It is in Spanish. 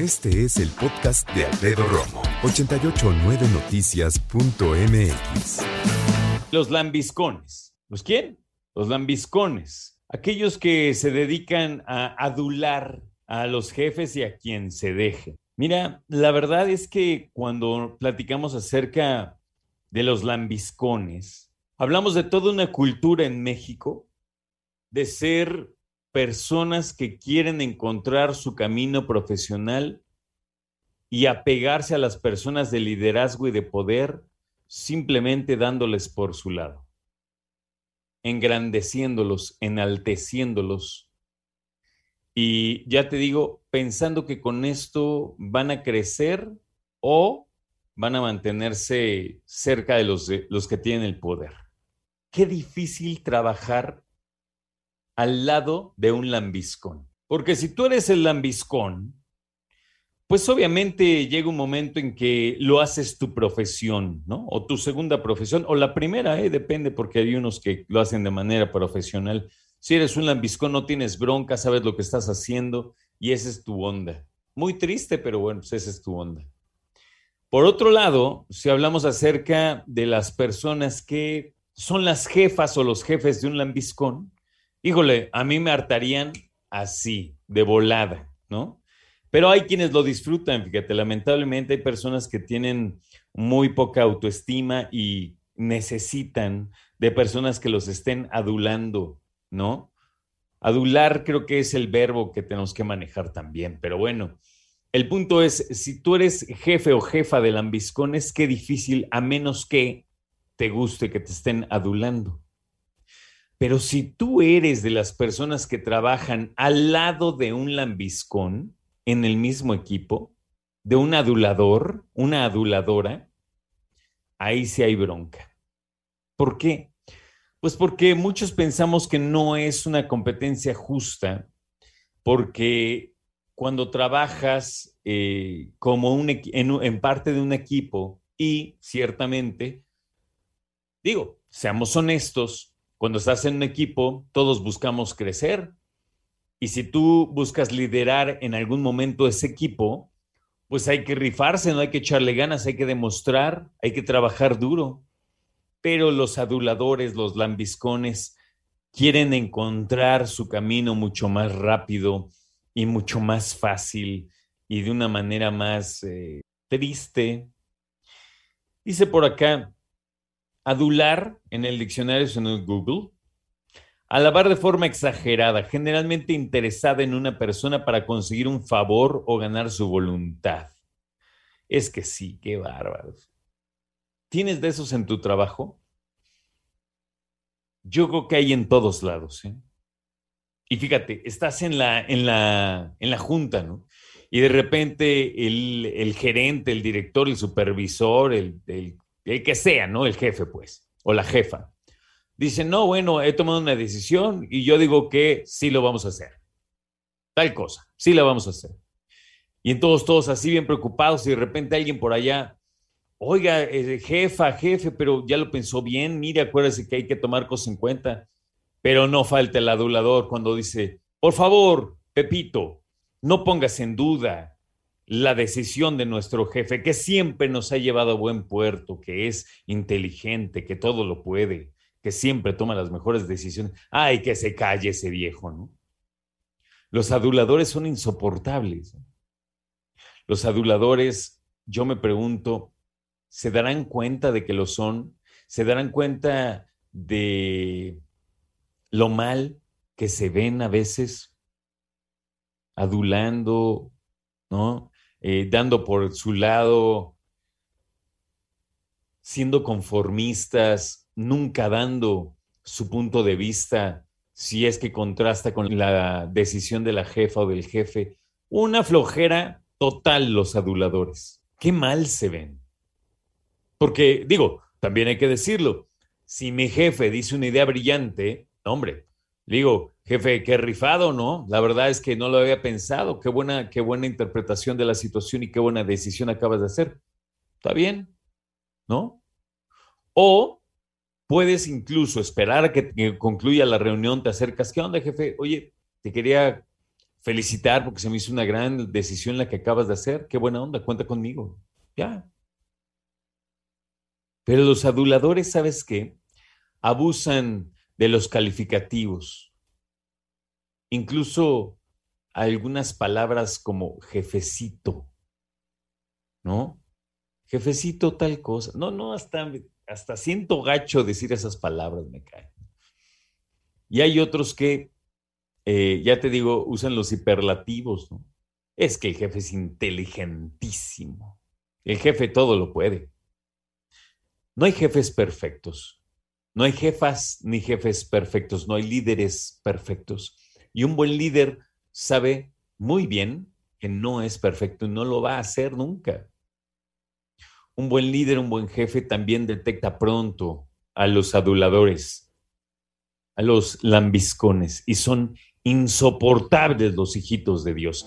Este es el podcast de Alfredo Romo, 889noticias.mx. Los lambiscones. ¿Los quién? Los lambiscones. Aquellos que se dedican a adular a los jefes y a quien se deje. Mira, la verdad es que cuando platicamos acerca de los lambiscones, hablamos de toda una cultura en México de ser personas que quieren encontrar su camino profesional y apegarse a las personas de liderazgo y de poder simplemente dándoles por su lado, engrandeciéndolos, enalteciéndolos. Y ya te digo, pensando que con esto van a crecer o van a mantenerse cerca de los, de los que tienen el poder. Qué difícil trabajar al lado de un lambiscón. Porque si tú eres el lambiscón, pues obviamente llega un momento en que lo haces tu profesión, ¿no? O tu segunda profesión, o la primera, ¿eh? depende, porque hay unos que lo hacen de manera profesional. Si eres un lambiscón, no tienes bronca, sabes lo que estás haciendo y esa es tu onda. Muy triste, pero bueno, pues esa es tu onda. Por otro lado, si hablamos acerca de las personas que son las jefas o los jefes de un lambiscón, híjole, a mí me hartarían así, de volada, ¿no? Pero hay quienes lo disfrutan, fíjate, lamentablemente hay personas que tienen muy poca autoestima y necesitan de personas que los estén adulando, ¿no? Adular creo que es el verbo que tenemos que manejar también, pero bueno, el punto es, si tú eres jefe o jefa de lambiscón, es que difícil, a menos que te guste que te estén adulando. Pero si tú eres de las personas que trabajan al lado de un lambiscón en el mismo equipo, de un adulador, una aduladora, ahí sí hay bronca. ¿Por qué? Pues porque muchos pensamos que no es una competencia justa, porque cuando trabajas eh, como un, en, en parte de un equipo y ciertamente, digo, seamos honestos, cuando estás en un equipo, todos buscamos crecer. Y si tú buscas liderar en algún momento ese equipo, pues hay que rifarse, no hay que echarle ganas, hay que demostrar, hay que trabajar duro. Pero los aduladores, los lambiscones, quieren encontrar su camino mucho más rápido y mucho más fácil y de una manera más eh, triste. Dice por acá, Adular en el diccionario en Google. Alabar de forma exagerada, generalmente interesada en una persona para conseguir un favor o ganar su voluntad. Es que sí, qué bárbaros. ¿Tienes de esos en tu trabajo? Yo creo que hay en todos lados. ¿eh? Y fíjate, estás en la, en la, en la junta, ¿no? Y de repente el, el gerente, el director, el supervisor, el el que sea, ¿no? El jefe, pues, o la jefa. Dice, no, bueno, he tomado una decisión y yo digo que sí lo vamos a hacer. Tal cosa, sí la vamos a hacer. Y entonces todos así bien preocupados y de repente alguien por allá, oiga, eh, jefa, jefe, pero ya lo pensó bien, mire, acuérdese que hay que tomar cosas en cuenta. Pero no falta el adulador cuando dice, por favor, Pepito, no pongas en duda la decisión de nuestro jefe, que siempre nos ha llevado a buen puerto, que es inteligente, que todo lo puede, que siempre toma las mejores decisiones. Ay, que se calle ese viejo, ¿no? Los aduladores son insoportables. Los aduladores, yo me pregunto, ¿se darán cuenta de que lo son? ¿Se darán cuenta de lo mal que se ven a veces adulando, ¿no? Eh, dando por su lado, siendo conformistas, nunca dando su punto de vista, si es que contrasta con la decisión de la jefa o del jefe. Una flojera total los aduladores. Qué mal se ven. Porque, digo, también hay que decirlo, si mi jefe dice una idea brillante, hombre, digo, Jefe, qué rifado, ¿no? La verdad es que no lo había pensado. Qué buena, qué buena interpretación de la situación y qué buena decisión acabas de hacer. Está bien, ¿no? O puedes incluso esperar a que, concluya la reunión, te acercas. ¿Qué onda, jefe? Oye, te quería felicitar porque se me hizo una gran decisión la que acabas de hacer. Qué buena onda, cuenta conmigo. Ya. Pero los aduladores, ¿sabes qué? Abusan de los calificativos. Incluso algunas palabras como jefecito, ¿no? Jefecito tal cosa. No, no, hasta, hasta siento gacho decir esas palabras, me caen. Y hay otros que, eh, ya te digo, usan los hiperlativos, ¿no? Es que el jefe es inteligentísimo. El jefe todo lo puede. No hay jefes perfectos. No hay jefas ni jefes perfectos. No hay líderes perfectos. Y un buen líder sabe muy bien que no es perfecto y no lo va a hacer nunca. Un buen líder, un buen jefe también detecta pronto a los aduladores, a los lambiscones, y son insoportables los hijitos de Dios.